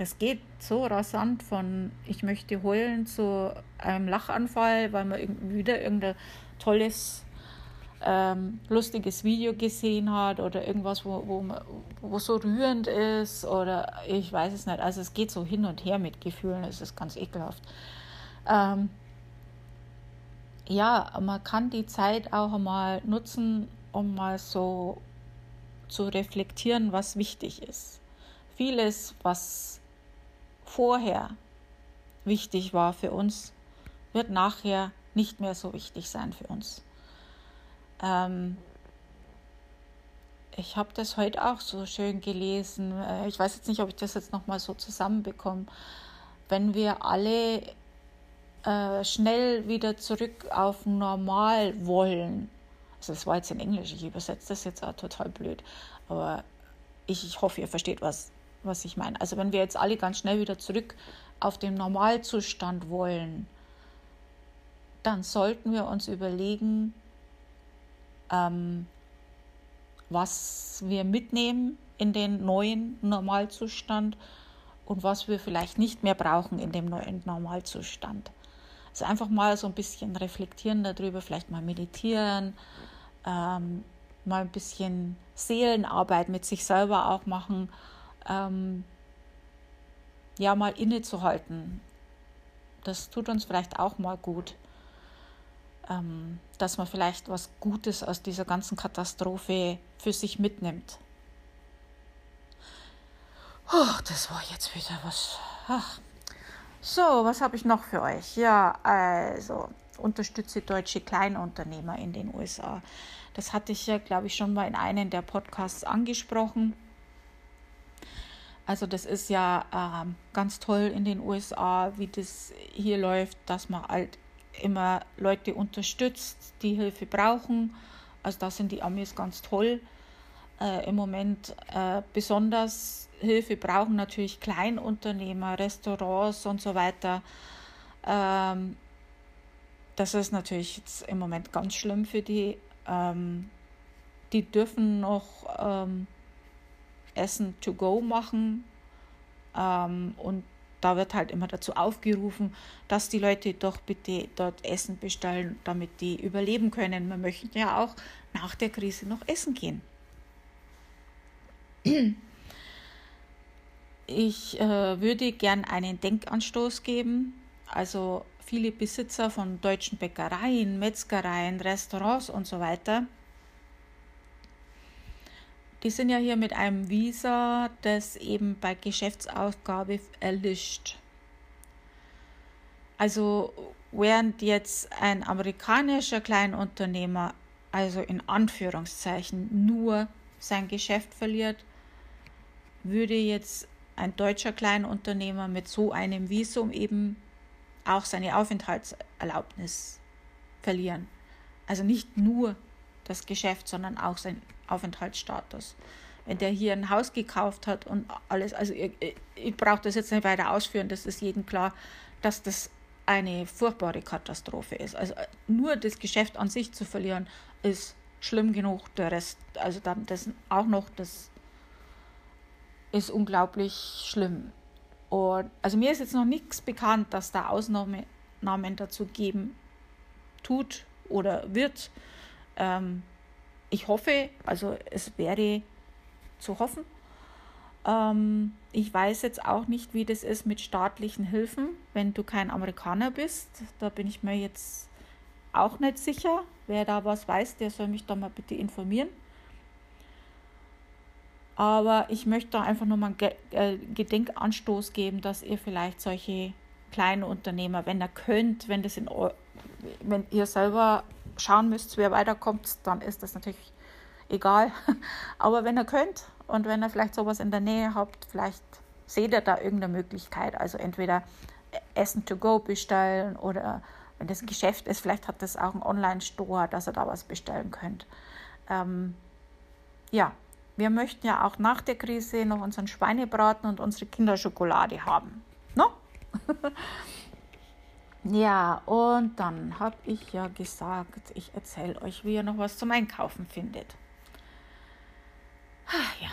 das geht so rasant von ich möchte heulen zu einem Lachanfall, weil man wieder irgendein tolles, ähm, lustiges Video gesehen hat oder irgendwas, wo, wo, wo so rührend ist oder ich weiß es nicht. Also es geht so hin und her mit Gefühlen, es ist ganz ekelhaft. Ähm, ja, man kann die Zeit auch mal nutzen, um mal so zu reflektieren, was wichtig ist. Vieles, was vorher wichtig war für uns, wird nachher nicht mehr so wichtig sein für uns. Ähm, ich habe das heute auch so schön gelesen. Äh, ich weiß jetzt nicht, ob ich das jetzt nochmal so zusammenbekomme. Wenn wir alle äh, schnell wieder zurück auf normal wollen, also das war jetzt in Englisch, ich übersetze das jetzt auch total blöd, aber ich, ich hoffe, ihr versteht, was, was ich meine. Also wenn wir jetzt alle ganz schnell wieder zurück auf den Normalzustand wollen, dann sollten wir uns überlegen, ähm, was wir mitnehmen in den neuen Normalzustand und was wir vielleicht nicht mehr brauchen in dem neuen Normalzustand. Also einfach mal so ein bisschen reflektieren darüber, vielleicht mal meditieren, ähm, mal ein bisschen Seelenarbeit mit sich selber auch machen, ähm, ja, mal innezuhalten. Das tut uns vielleicht auch mal gut, ähm, dass man vielleicht was Gutes aus dieser ganzen Katastrophe für sich mitnimmt. Oh, das war jetzt wieder was. Ach. So, was habe ich noch für euch? Ja, also unterstütze deutsche Kleinunternehmer in den USA. Das hatte ich ja, glaube ich, schon mal in einem der Podcasts angesprochen. Also das ist ja ähm, ganz toll in den USA, wie das hier läuft, dass man halt immer Leute unterstützt, die Hilfe brauchen. Also da sind die Amis ganz toll. Äh, Im Moment äh, besonders Hilfe brauchen natürlich Kleinunternehmer, Restaurants und so weiter. Ähm, das ist natürlich jetzt im Moment ganz schlimm für die. Ähm, die dürfen noch ähm, Essen to go machen ähm, und da wird halt immer dazu aufgerufen, dass die Leute doch bitte dort Essen bestellen, damit die überleben können. Wir möchten ja auch nach der Krise noch essen gehen. Ich äh, würde gern einen Denkanstoß geben. Also viele Besitzer von deutschen Bäckereien, Metzgereien, Restaurants und so weiter. Die sind ja hier mit einem Visa, das eben bei Geschäftsausgabe erlischt. Also während jetzt ein amerikanischer Kleinunternehmer, also in Anführungszeichen, nur sein Geschäft verliert, würde jetzt ein deutscher Kleinunternehmer mit so einem Visum eben auch seine Aufenthaltserlaubnis verlieren. Also nicht nur das Geschäft, sondern auch sein Aufenthaltsstatus. Wenn der hier ein Haus gekauft hat und alles, also ich, ich brauche das jetzt nicht weiter ausführen, das ist jedem klar, dass das eine furchtbare Katastrophe ist. Also nur das Geschäft an sich zu verlieren, ist schlimm genug. Der Rest, also dann das auch noch, das ist unglaublich schlimm. Und also mir ist jetzt noch nichts bekannt, dass da Ausnahmen dazu geben tut oder wird. Ähm, ich hoffe, also es wäre zu hoffen. Ähm, ich weiß jetzt auch nicht, wie das ist mit staatlichen Hilfen, wenn du kein Amerikaner bist. Da bin ich mir jetzt auch nicht sicher. Wer da was weiß, der soll mich da mal bitte informieren. Aber ich möchte da einfach nur mal einen äh, Gedenkanstoß geben, dass ihr vielleicht solche kleinen Unternehmer, wenn ihr könnt, wenn das in wenn ihr selber schauen müsst, wer weiterkommt, dann ist das natürlich egal. Aber wenn ihr könnt und wenn ihr vielleicht sowas in der Nähe habt, vielleicht seht ihr da irgendeine Möglichkeit. Also entweder Essen to go bestellen oder wenn das ein Geschäft ist, vielleicht hat das auch einen Online-Store, dass ihr da was bestellen könnt. Ähm, ja, wir möchten ja auch nach der Krise noch unseren Schweinebraten und unsere Kinderschokolade haben. No? ja, und dann habe ich ja gesagt, ich erzähle euch, wie ihr noch was zum Einkaufen findet. Ja,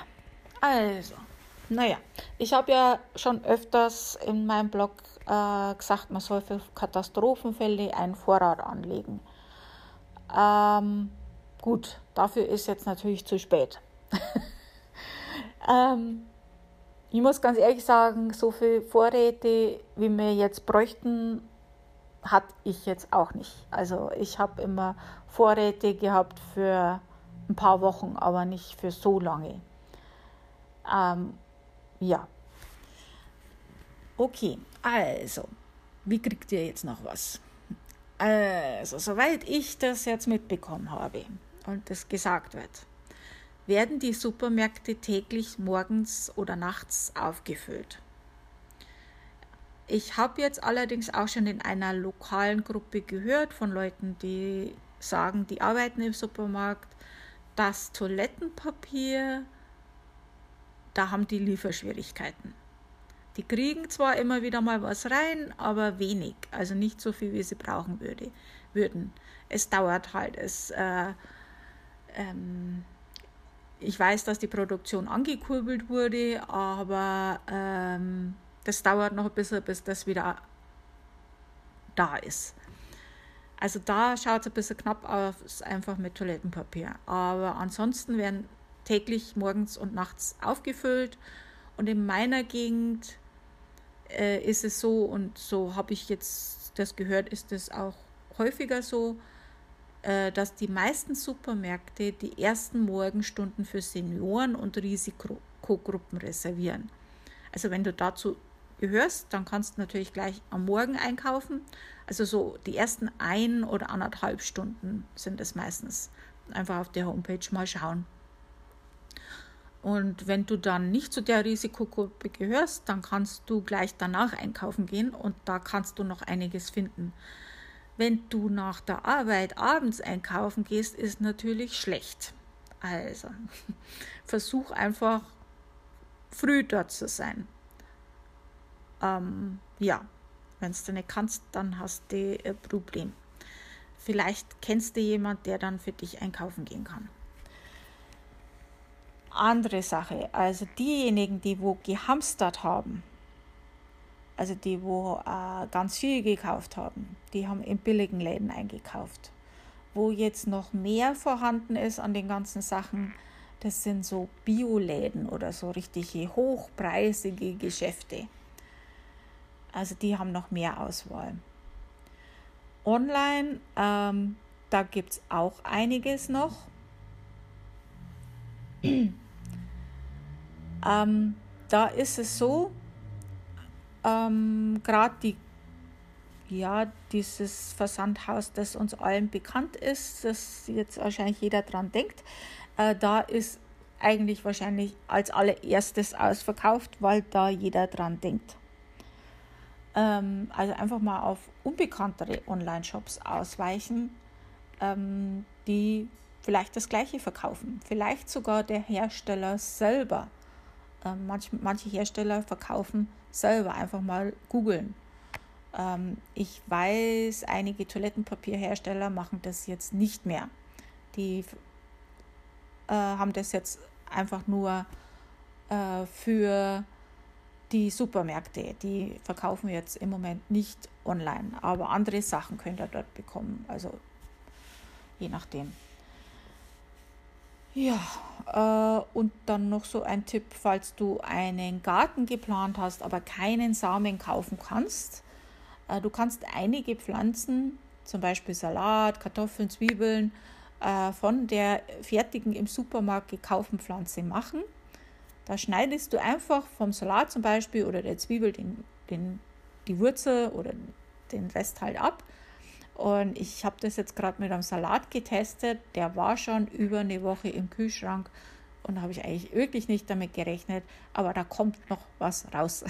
also, Naja, ich habe ja schon öfters in meinem Blog äh, gesagt, man soll für Katastrophenfälle einen Vorrat anlegen. Ähm, gut, dafür ist jetzt natürlich zu spät. ähm, ich muss ganz ehrlich sagen, so viele Vorräte, wie wir jetzt bräuchten, hatte ich jetzt auch nicht. Also ich habe immer Vorräte gehabt für ein paar Wochen, aber nicht für so lange. Ähm, ja. Okay, also, wie kriegt ihr jetzt noch was? Also, soweit ich das jetzt mitbekommen habe und das gesagt wird, werden die Supermärkte täglich morgens oder nachts aufgefüllt. Ich habe jetzt allerdings auch schon in einer lokalen Gruppe gehört von Leuten, die sagen, die arbeiten im Supermarkt, dass Toilettenpapier da haben die Lieferschwierigkeiten. Die kriegen zwar immer wieder mal was rein, aber wenig, also nicht so viel, wie sie brauchen würde, würden. Es dauert halt. Es, äh, ähm, ich weiß, dass die Produktion angekurbelt wurde, aber ähm, das dauert noch ein bisschen, bis das wieder da ist. Also da schaut es ein bisschen knapp aus, einfach mit Toilettenpapier. Aber ansonsten werden täglich morgens und nachts aufgefüllt. Und in meiner Gegend äh, ist es so, und so habe ich jetzt das gehört, ist es auch häufiger so, äh, dass die meisten Supermärkte die ersten Morgenstunden für Senioren und Risikogruppen reservieren. Also wenn du dazu gehörst, dann kannst du natürlich gleich am Morgen einkaufen. Also so die ersten ein oder anderthalb Stunden sind es meistens. Einfach auf der Homepage mal schauen. Und wenn du dann nicht zu der Risikogruppe gehörst, dann kannst du gleich danach einkaufen gehen und da kannst du noch einiges finden. Wenn du nach der Arbeit abends einkaufen gehst, ist natürlich schlecht. Also versuch einfach früh dort zu sein. Ähm, ja, wenn du nicht kannst, dann hast du ein Problem. Vielleicht kennst du jemand, der dann für dich einkaufen gehen kann andere Sache. Also diejenigen, die wo gehamstert haben, also die wo äh, ganz viel gekauft haben, die haben in billigen Läden eingekauft. Wo jetzt noch mehr vorhanden ist an den ganzen Sachen, das sind so Bioläden oder so richtige hochpreisige Geschäfte. Also die haben noch mehr Auswahl. Online, ähm, da gibt es auch einiges noch. Ähm, da ist es so, ähm, gerade die ja, dieses Versandhaus, das uns allen bekannt ist, das jetzt wahrscheinlich jeder dran denkt, äh, da ist eigentlich wahrscheinlich als allererstes ausverkauft, weil da jeder dran denkt. Ähm, also einfach mal auf unbekanntere Online-Shops ausweichen, ähm, die vielleicht das gleiche verkaufen, vielleicht sogar der Hersteller selber ähm, manch, manche Hersteller verkaufen selber, einfach mal googeln. Ähm, ich weiß, einige Toilettenpapierhersteller machen das jetzt nicht mehr. Die äh, haben das jetzt einfach nur äh, für die Supermärkte. Die verkaufen jetzt im Moment nicht online, aber andere Sachen könnt ihr dort bekommen. Also je nachdem. Ja, äh, und dann noch so ein Tipp, falls du einen Garten geplant hast, aber keinen Samen kaufen kannst. Äh, du kannst einige Pflanzen, zum Beispiel Salat, Kartoffeln, Zwiebeln, äh, von der fertigen im Supermarkt gekauften Pflanze machen. Da schneidest du einfach vom Salat zum Beispiel oder der Zwiebel den, den, die Wurzel oder den Rest halt ab und ich habe das jetzt gerade mit einem Salat getestet. Der war schon über eine Woche im Kühlschrank und da habe ich eigentlich wirklich nicht damit gerechnet, aber da kommt noch was raus.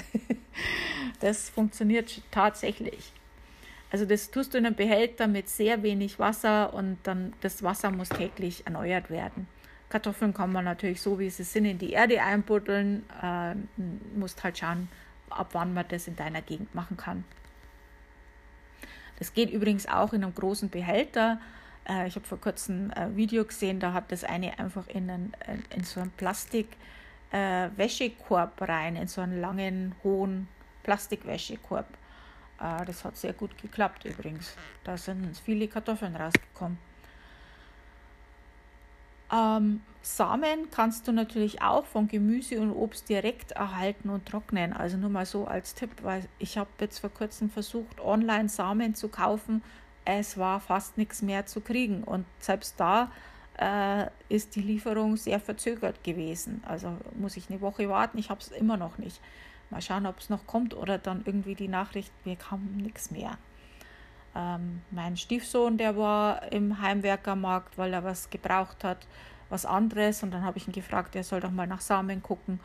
das funktioniert tatsächlich. Also das tust du in einem Behälter mit sehr wenig Wasser und dann das Wasser muss täglich erneuert werden. Kartoffeln kann man natürlich so, wie sie sind, in die Erde einbuddeln. Äh, musst halt schauen, ab wann man das in deiner Gegend machen kann. Das geht übrigens auch in einem großen Behälter. Äh, ich habe vor kurzem ein Video gesehen, da hat das eine einfach in, einen, in so ein Plastik äh, rein, in so einen langen, hohen Plastikwäschekorb. Äh, das hat sehr gut geklappt übrigens. Da sind viele Kartoffeln rausgekommen. Ähm, Samen kannst du natürlich auch von Gemüse und Obst direkt erhalten und trocknen. Also nur mal so als Tipp, weil ich habe jetzt vor kurzem versucht, online Samen zu kaufen. Es war fast nichts mehr zu kriegen. Und selbst da äh, ist die Lieferung sehr verzögert gewesen. Also muss ich eine Woche warten. Ich habe es immer noch nicht. Mal schauen, ob es noch kommt oder dann irgendwie die Nachricht, wir haben nichts mehr. Ähm, mein Stiefsohn, der war im Heimwerkermarkt, weil er was gebraucht hat, was anderes. Und dann habe ich ihn gefragt, er soll doch mal nach Samen gucken.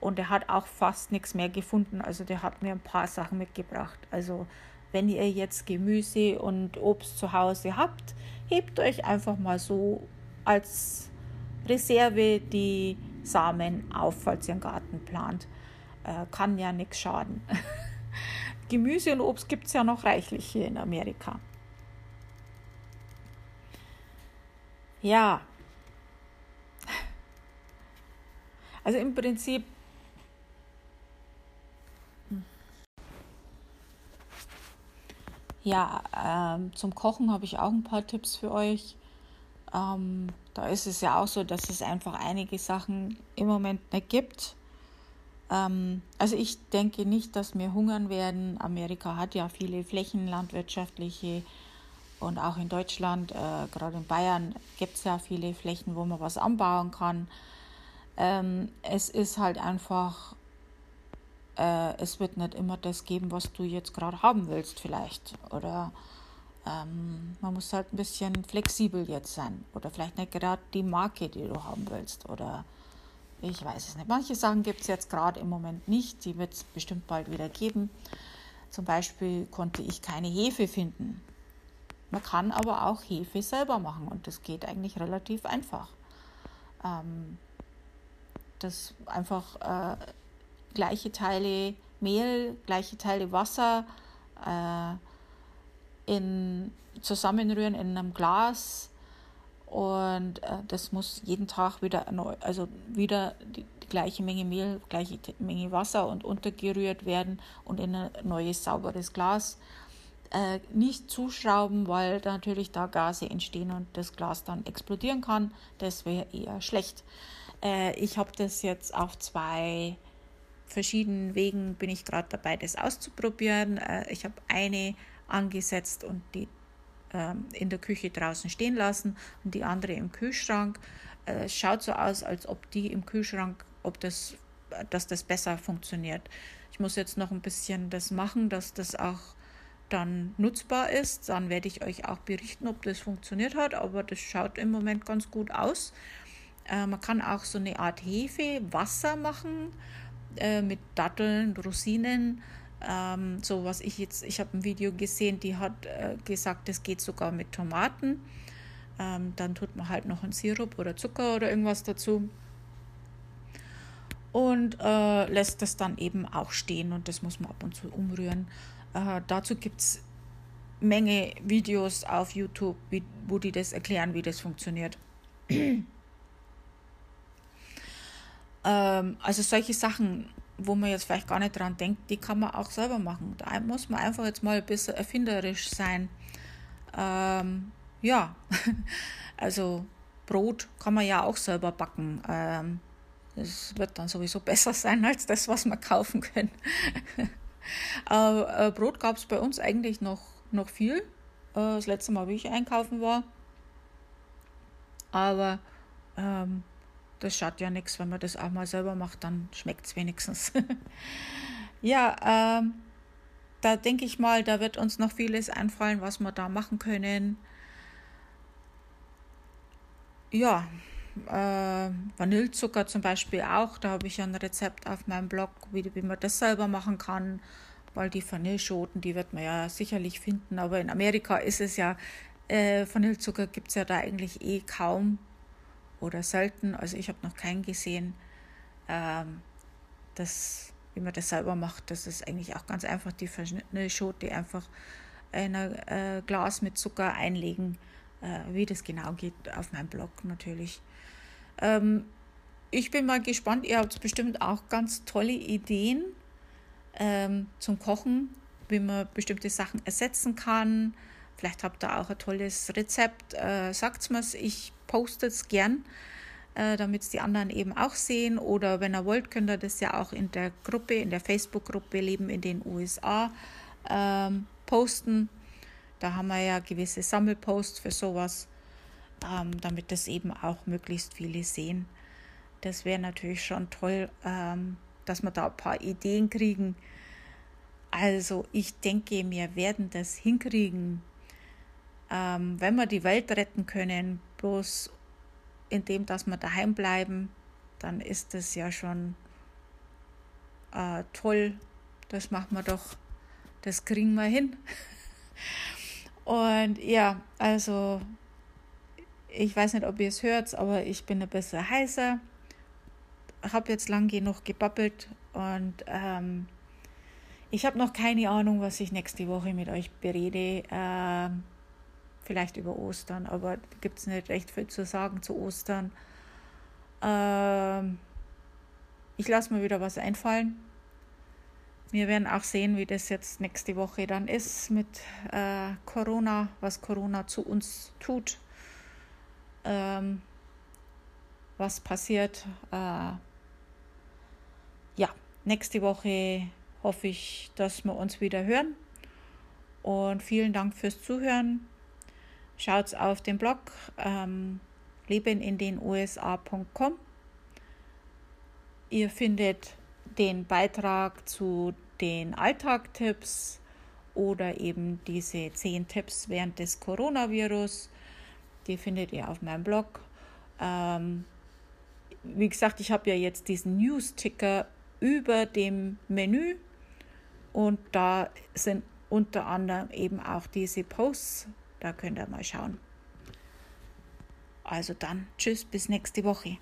Und er hat auch fast nichts mehr gefunden. Also der hat mir ein paar Sachen mitgebracht. Also wenn ihr jetzt Gemüse und Obst zu Hause habt, hebt euch einfach mal so als Reserve die Samen auf, falls ihr einen Garten plant. Äh, kann ja nichts schaden. Gemüse und Obst gibt es ja noch reichlich hier in Amerika. Ja. Also im Prinzip. Ja, ähm, zum Kochen habe ich auch ein paar Tipps für euch. Ähm, da ist es ja auch so, dass es einfach einige Sachen im Moment nicht gibt also ich denke nicht, dass wir hungern werden. Amerika hat ja viele Flächen, landwirtschaftliche und auch in Deutschland, äh, gerade in Bayern, gibt es ja viele Flächen, wo man was anbauen kann. Ähm, es ist halt einfach, äh, es wird nicht immer das geben, was du jetzt gerade haben willst vielleicht. Oder ähm, man muss halt ein bisschen flexibel jetzt sein. Oder vielleicht nicht gerade die Marke, die du haben willst. Oder ich weiß es nicht. Manche Sachen gibt es jetzt gerade im Moment nicht. Die wird es bestimmt bald wieder geben. Zum Beispiel konnte ich keine Hefe finden. Man kann aber auch Hefe selber machen und das geht eigentlich relativ einfach. Ähm, das einfach äh, gleiche Teile Mehl, gleiche Teile Wasser äh, in, zusammenrühren in einem Glas und äh, das muss jeden Tag wieder neu, also wieder die, die, gleiche Menge Mehl, gleiche Menge Wasser und untergerührt werden und in ein neues sauberes Glas. Äh, nicht zuschrauben, weil natürlich da Gase entstehen und das Glas dann explodieren kann. Das wäre eher schlecht. Äh, ich habe das jetzt auf zwei verschiedenen Wegen bin ich gerade dabei, das auszuprobieren. Äh, ich habe eine angesetzt und die in der Küche draußen stehen lassen und die andere im Kühlschrank. Äh, es schaut so aus, als ob die im Kühlschrank, ob das, dass das besser funktioniert. Ich muss jetzt noch ein bisschen das machen, dass das auch dann nutzbar ist. Dann werde ich euch auch berichten, ob das funktioniert hat, aber das schaut im Moment ganz gut aus. Äh, man kann auch so eine Art Hefe, Wasser machen äh, mit Datteln, Rosinen ähm, so was ich jetzt, ich habe ein Video gesehen, die hat äh, gesagt, das geht sogar mit Tomaten. Ähm, dann tut man halt noch einen Sirup oder Zucker oder irgendwas dazu und äh, lässt das dann eben auch stehen und das muss man ab und zu umrühren. Äh, dazu gibt es Menge Videos auf YouTube, wie, wo die das erklären, wie das funktioniert. ähm, also solche Sachen wo man jetzt vielleicht gar nicht dran denkt, die kann man auch selber machen. Da muss man einfach jetzt mal ein bisschen erfinderisch sein. Ähm, ja, also Brot kann man ja auch selber backen. Ähm, es wird dann sowieso besser sein als das, was wir kaufen können. äh, Brot gab es bei uns eigentlich noch, noch viel. Äh, das letzte Mal, wie ich einkaufen war. Aber ähm, das schadet ja nichts, wenn man das auch mal selber macht, dann schmeckt es wenigstens. ja, ähm, da denke ich mal, da wird uns noch vieles einfallen, was wir da machen können. Ja, äh, Vanillezucker zum Beispiel auch. Da habe ich ja ein Rezept auf meinem Blog, wie, wie man das selber machen kann, weil die Vanilleschoten, die wird man ja sicherlich finden. Aber in Amerika ist es ja, äh, Vanillezucker gibt es ja da eigentlich eh kaum oder selten. Also ich habe noch keinen gesehen, ähm, das, wie man das selber macht. Das ist eigentlich auch ganz einfach die verschnittene Schote einfach in ein äh, Glas mit Zucker einlegen. Äh, wie das genau geht, auf meinem Blog natürlich. Ähm, ich bin mal gespannt. Ihr habt bestimmt auch ganz tolle Ideen ähm, zum Kochen, wie man bestimmte Sachen ersetzen kann. Vielleicht habt ihr auch ein tolles Rezept. Äh, Sagt mir ich poste es gern, äh, damit es die anderen eben auch sehen. Oder wenn ihr wollt, könnt ihr das ja auch in der Gruppe, in der Facebook-Gruppe Leben in den USA ähm, posten. Da haben wir ja gewisse Sammelposts für sowas, ähm, damit das eben auch möglichst viele sehen. Das wäre natürlich schon toll, ähm, dass wir da ein paar Ideen kriegen. Also ich denke, wir werden das hinkriegen, ähm, wenn wir die Welt retten können, bloß indem, dass wir daheim bleiben, dann ist das ja schon äh, toll. Das machen wir doch, das kriegen wir hin. Und ja, also ich weiß nicht, ob ihr es hört, aber ich bin ein bisschen heißer. Habe jetzt lang genug gebabbelt und ähm, ich habe noch keine Ahnung, was ich nächste Woche mit euch berede. Ähm, vielleicht über Ostern, aber gibt es nicht recht viel zu sagen zu Ostern. Ähm, ich lasse mir wieder was einfallen. Wir werden auch sehen, wie das jetzt nächste Woche dann ist mit äh, Corona, was Corona zu uns tut, ähm, was passiert. Äh, ja, nächste Woche hoffe ich, dass wir uns wieder hören. Und vielen Dank fürs Zuhören. Schaut auf den Blog ähm, lebenindenusa.com. Ihr findet den Beitrag zu den Alltagtipps oder eben diese 10 Tipps während des Coronavirus. Die findet ihr auf meinem Blog. Ähm, wie gesagt, ich habe ja jetzt diesen News-Ticker über dem Menü und da sind unter anderem eben auch diese Posts. Da könnt ihr mal schauen. Also dann, tschüss, bis nächste Woche.